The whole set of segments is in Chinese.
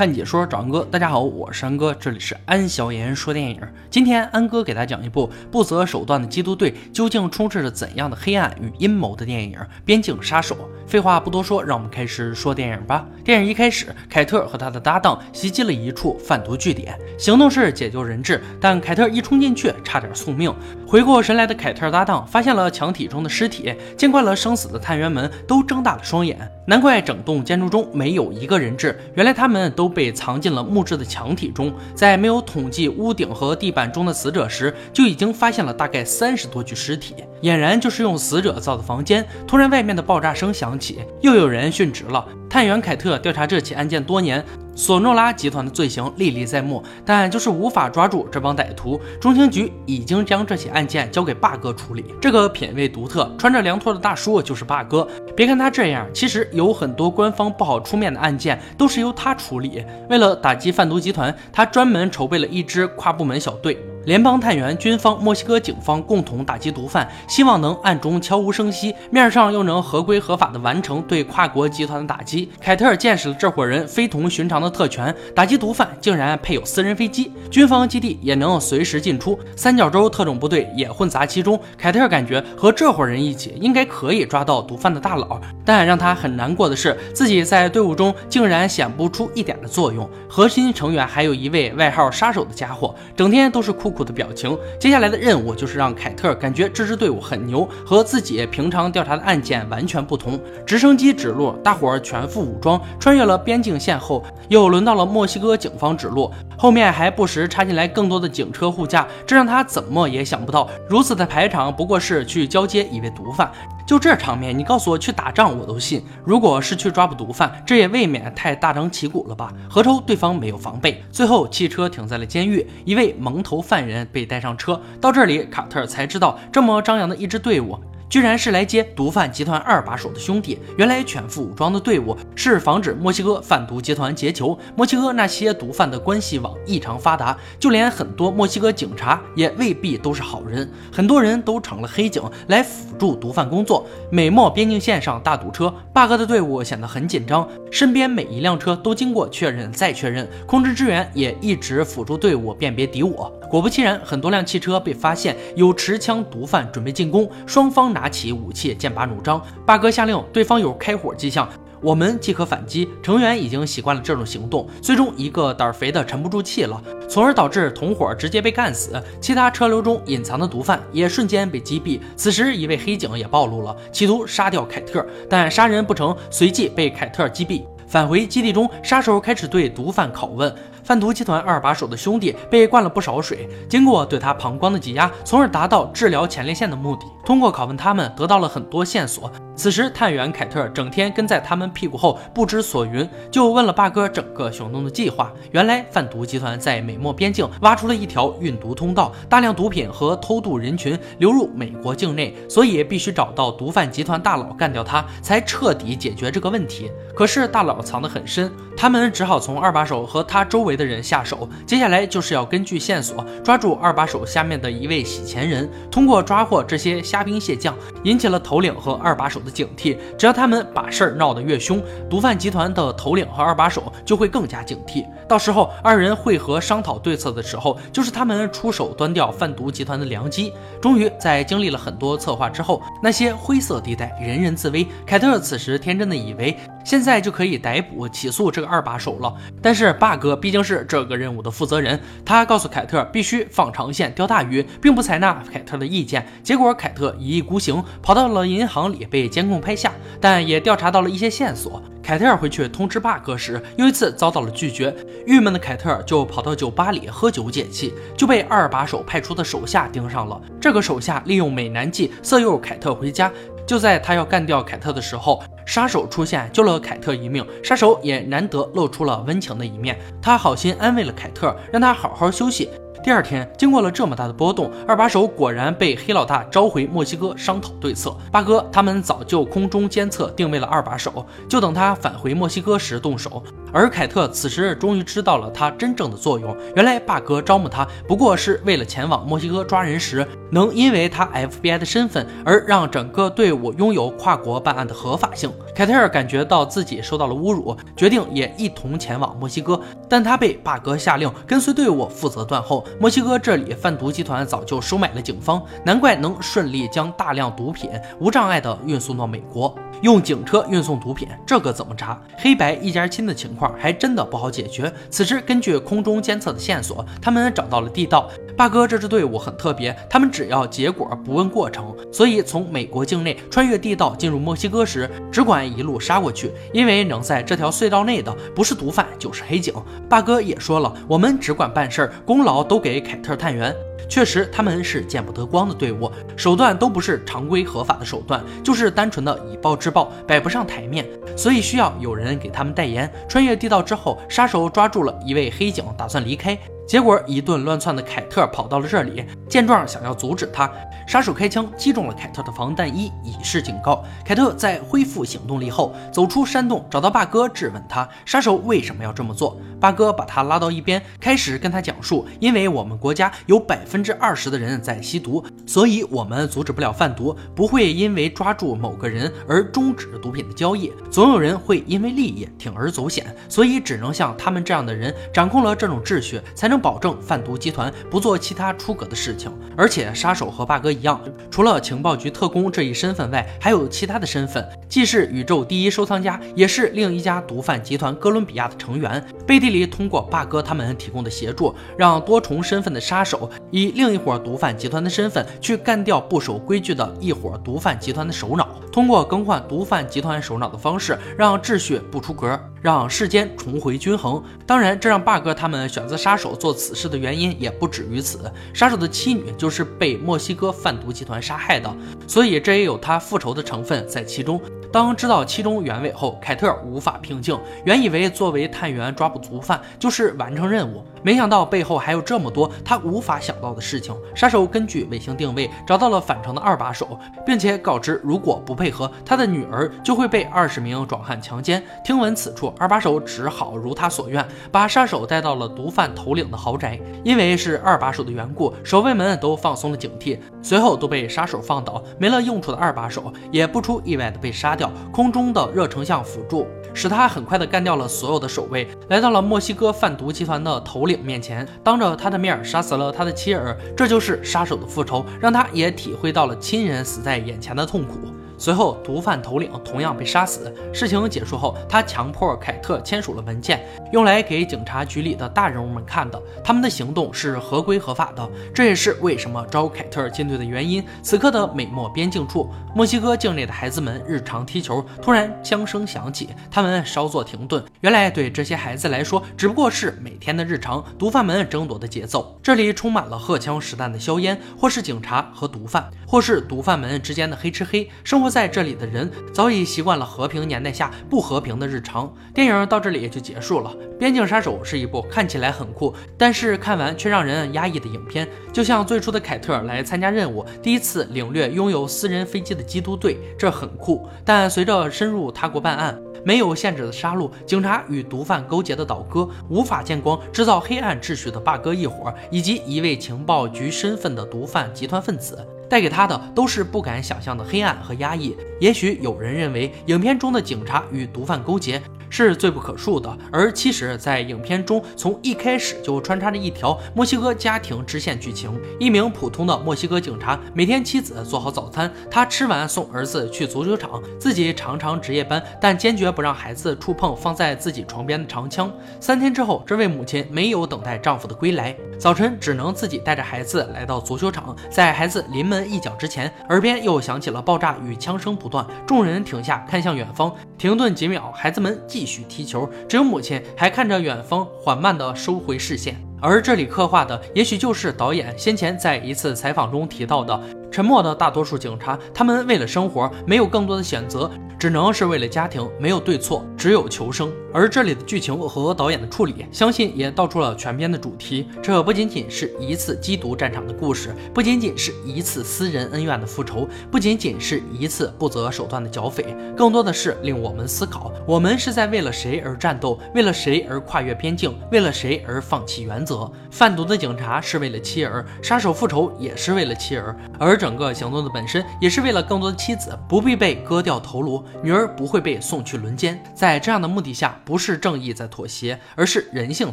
看解说找安哥，大家好，我是安哥，这里是安小言说电影。今天安哥给大家讲一部不择手段的缉毒队究竟充斥着怎样的黑暗与阴谋的电影《边境杀手》。废话不多说，让我们开始说电影吧。电影一开始，凯特和他的搭档袭击了一处贩毒据点，行动是解救人质，但凯特一冲进去，差点送命。回过神来的凯特搭档发现了墙体中的尸体，见惯了生死的探员们都睁大了双眼，难怪整栋建筑中没有一个人质，原来他们都被藏进了木质的墙体中。在没有统计屋顶和地板中的死者时，就已经发现了大概三十多具尸体，俨然就是用死者造的房间。突然，外面的爆炸声响起，又有人殉职了。探员凯特调查这起案件多年。索诺拉集团的罪行历历在目，但就是无法抓住这帮歹徒。中情局已经将这起案件交给霸哥处理。这个品味独特、穿着凉拖的大叔就是霸哥。别看他这样，其实有很多官方不好出面的案件都是由他处理。为了打击贩毒集团，他专门筹备了一支跨部门小队。联邦探员、军方、墨西哥警方共同打击毒贩，希望能暗中悄无声息，面上又能合规合法的完成对跨国集团的打击。凯特见识了这伙人非同寻常的特权，打击毒贩竟然配有私人飞机，军方基地也能随时进出，三角洲特种部队也混杂其中。凯特感觉和这伙人一起，应该可以抓到毒贩的大佬。但让他很难过的是，自己在队伍中竟然显不出一点的作用。核心成员还有一位外号“杀手”的家伙，整天都是哭哭。苦的表情。接下来的任务就是让凯特感觉这支队伍很牛，和自己平常调查的案件完全不同。直升机指路，大伙儿全副武装，穿越了边境线后，又轮到了墨西哥警方指路，后面还不时插进来更多的警车护驾，这让他怎么也想不到，如此的排场不过是去交接一位毒贩。就这场面，你告诉我去打仗我都信。如果是去抓捕毒贩，这也未免太大张旗鼓了吧？何愁对方没有防备？最后，汽车停在了监狱，一位蒙头犯人被带上车。到这里，卡特才知道，这么张扬的一支队伍。居然是来接毒贩集团二把手的兄弟。原来全副武装的队伍是防止墨西哥贩毒集团劫囚。墨西哥那些毒贩的关系网异常发达，就连很多墨西哥警察也未必都是好人，很多人都成了黑警来辅助毒贩工作。美墨边境线上大堵车，霸哥的队伍显得很紧张，身边每一辆车都经过确认再确认，空中支援也一直辅助队伍辨别敌我。果不其然，很多辆汽车被发现有持枪毒贩准备进攻，双方拿拿起武器，剑拔弩张。八哥下令，对方有开火迹象，我们即可反击。成员已经习惯了这种行动，最终一个胆儿肥的沉不住气了，从而导致同伙直接被干死。其他车流中隐藏的毒贩也瞬间被击毙。此时，一位黑警也暴露了，企图杀掉凯特，但杀人不成，随即被凯特击毙。返回基地中，杀手开始对毒贩拷问。贩毒集团二把手的兄弟被灌了不少水，经过对他膀胱的挤压，从而达到治疗前列腺的目的。通过拷问他们，得到了很多线索。此时，探员凯特整天跟在他们屁股后不知所云，就问了霸哥整个行动的计划。原来，贩毒集团在美墨边境挖出了一条运毒通道，大量毒品和偷渡人群流入美国境内，所以必须找到毒贩集团大佬干掉他，才彻底解决这个问题。可是大佬藏得很深，他们只好从二把手和他周围的人下手。接下来就是要根据线索抓住二把手下面的一位洗钱人，通过抓获这些虾兵蟹将，引起了头领和二把手的。警惕，只要他们把事儿闹得越凶，毒贩集团的头领和二把手就会更加警惕。到时候二人会合商讨对策的时候，就是他们出手端掉贩毒集团的良机。终于在经历了很多策划之后，那些灰色地带人人自危。凯特此时天真的以为现在就可以逮捕起诉这个二把手了。但是霸哥毕竟是这个任务的负责人，他告诉凯特必须放长线钓大鱼，并不采纳凯特的意见。结果凯特一意孤行，跑到了银行里被监。控拍下，但也调查到了一些线索。凯特回去通知霸哥时，又一次遭到了拒绝。郁闷的凯特就跑到酒吧里喝酒解气，就被二把手派出的手下盯上了。这个手下利用美男计色诱凯特回家。就在他要干掉凯特的时候，杀手出现救了凯特一命。杀手也难得露出了温情的一面，他好心安慰了凯特，让他好好休息。第二天，经过了这么大的波动，二把手果然被黑老大召回墨西哥商讨对策。八哥他们早就空中监测定位了二把手，就等他返回墨西哥时动手。而凯特此时终于知道了他真正的作用，原来霸哥招募他不过是为了前往墨西哥抓人时，能因为他 FBI 的身份而让整个队伍拥有跨国办案的合法性。凯特尔感觉到自己受到了侮辱，决定也一同前往墨西哥，但他被霸哥下令跟随队伍负责断后。墨西哥这里贩毒集团早就收买了警方，难怪能顺利将大量毒品无障碍地运送到美国。用警车运送毒品，这个怎么查？黑白一家亲的情况还真的不好解决。此时，根据空中监测的线索，他们找到了地道。霸哥这支队伍很特别，他们只要结果不问过程，所以从美国境内穿越地道进入墨西哥时，只管一路杀过去。因为能在这条隧道内的不是毒贩就是黑警。霸哥也说了，我们只管办事儿，功劳都给凯特探员。确实，他们是见不得光的队伍，手段都不是常规合法的手段，就是单纯的以暴制暴，摆不上台面，所以需要有人给他们代言。穿越地道之后，杀手抓住了一位黑警，打算离开。结果一顿乱窜的凯特跑到了这里，见状想要阻止他，杀手开枪击中了凯特的防弹衣，以示警告。凯特在恢复行动力后，走出山洞，找到霸哥质问他，杀手为什么要这么做？八哥把他拉到一边，开始跟他讲述，因为我们国家有百分之二十的人在吸毒，所以我们阻止不了贩毒，不会因为抓住某个人而终止毒品的交易，总有人会因为利益铤而走险，所以只能像他们这样的人掌控了这种秩序，才能。保证贩毒集团不做其他出格的事情，而且杀手和霸哥一样，除了情报局特工这一身份外，还有其他的身份，既是宇宙第一收藏家，也是另一家毒贩集团哥伦比亚的成员。背地里通过霸哥他们提供的协助，让多重身份的杀手以另一伙毒贩集团的身份去干掉不守规矩的一伙毒贩集团的首脑，通过更换毒贩集团首脑的方式，让秩序不出格。让世间重回均衡。当然，这让霸哥他们选择杀手做此事的原因也不止于此。杀手的妻女就是被墨西哥贩毒集团杀害的，所以这也有他复仇的成分在其中。当知道其中原委后，凯特无法平静。原以为作为探员抓捕毒贩就是完成任务，没想到背后还有这么多他无法想到的事情。杀手根据卫星定位找到了返程的二把手，并且告知如果不配合，他的女儿就会被二十名壮汉强奸。听闻此处，二把手只好如他所愿，把杀手带到了毒贩头领的豪宅。因为是二把手的缘故，守卫们都放松了警惕，随后都被杀手放倒。没了用处的二把手也不出意外的被杀。空中的热成像辅助，使他很快的干掉了所有的守卫，来到了墨西哥贩毒集团的头领面前，当着他的面杀死了他的妻儿。这就是杀手的复仇，让他也体会到了亲人死在眼前的痛苦。随后，毒贩头领同样被杀死。事情结束后，他强迫凯特签署了文件，用来给警察局里的大人物们看的。他们的行动是合规合法的，这也是为什么招凯特进队的原因。此刻的美墨边境处，墨西哥境内的孩子们日常踢球，突然枪声响起，他们稍作停顿。原来，对这些孩子来说，只不过是每天的日常毒贩们争夺的节奏。这里充满了荷枪实弹的硝烟，或是警察和毒贩，或是毒贩们之间的黑吃黑。生活。在这里的人早已习惯了和平年代下不和平的日常。电影到这里也就结束了。《边境杀手》是一部看起来很酷，但是看完却让人压抑的影片。就像最初的凯特来参加任务，第一次领略拥有私人飞机的缉毒队，这很酷。但随着深入他国办案，没有限制的杀戮，警察与毒贩勾结的倒戈，无法见光，制造黑暗秩序的霸哥一伙，以及一位情报局身份的毒贩集团分子。带给他的都是不敢想象的黑暗和压抑。也许有人认为，影片中的警察与毒贩勾结。是罪不可恕的，而其实，在影片中，从一开始就穿插着一条墨西哥家庭支线剧情。一名普通的墨西哥警察，每天妻子做好早餐，他吃完送儿子去足球场，自己常常值夜班，但坚决不让孩子触碰放在自己床边的长枪。三天之后，这位母亲没有等待丈夫的归来，早晨只能自己带着孩子来到足球场，在孩子临门一脚之前，耳边又响起了爆炸与枪声不断，众人停下看向远方，停顿几秒，孩子们。继续踢球，只有母亲还看着远方，缓慢的收回视线。而这里刻画的，也许就是导演先前在一次采访中提到的：沉默的大多数警察，他们为了生活，没有更多的选择，只能是为了家庭，没有对错，只有求生。而这里的剧情和导演的处理，相信也道出了全片的主题。这不仅仅是一次缉毒战场的故事，不仅仅是一次私人恩怨的复仇，不仅仅是一次不择手段的剿匪，更多的是令我们思考：我们是在为了谁而战斗？为了谁而跨越边境？为了谁而放弃原则？贩毒的警察是为了妻儿，杀手复仇也是为了妻儿，而整个行动的本身也是为了更多的妻子不必被割掉头颅，女儿不会被送去轮奸。在这样的目的下。不是正义在妥协，而是人性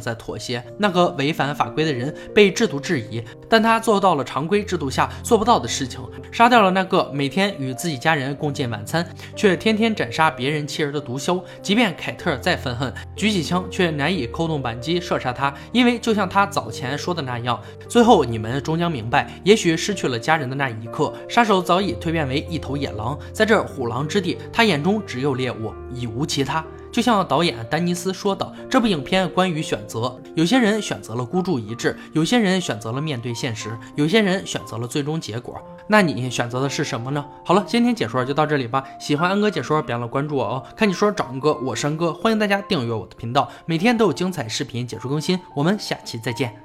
在妥协。那个违反法规的人被制度质疑，但他做到了常规制度下做不到的事情，杀掉了那个每天与自己家人共进晚餐，却天天斩杀别人妻儿的毒枭。即便凯特再愤恨，举起枪却难以扣动扳机射杀他，因为就像他早前说的那样，最后你们终将明白，也许失去了家人的那一刻，杀手早已蜕变为一头野狼，在这虎狼之地，他眼中只有猎物，已无其他。就像导演丹尼斯说的，这部影片关于选择。有些人选择了孤注一掷，有些人选择了面对现实，有些人选择了最终结果。那你选择的是什么呢？好了，今天解说就到这里吧。喜欢安哥解说，别忘了关注我哦。看你说找安哥，我是安哥，欢迎大家订阅我的频道，每天都有精彩视频解说更新。我们下期再见。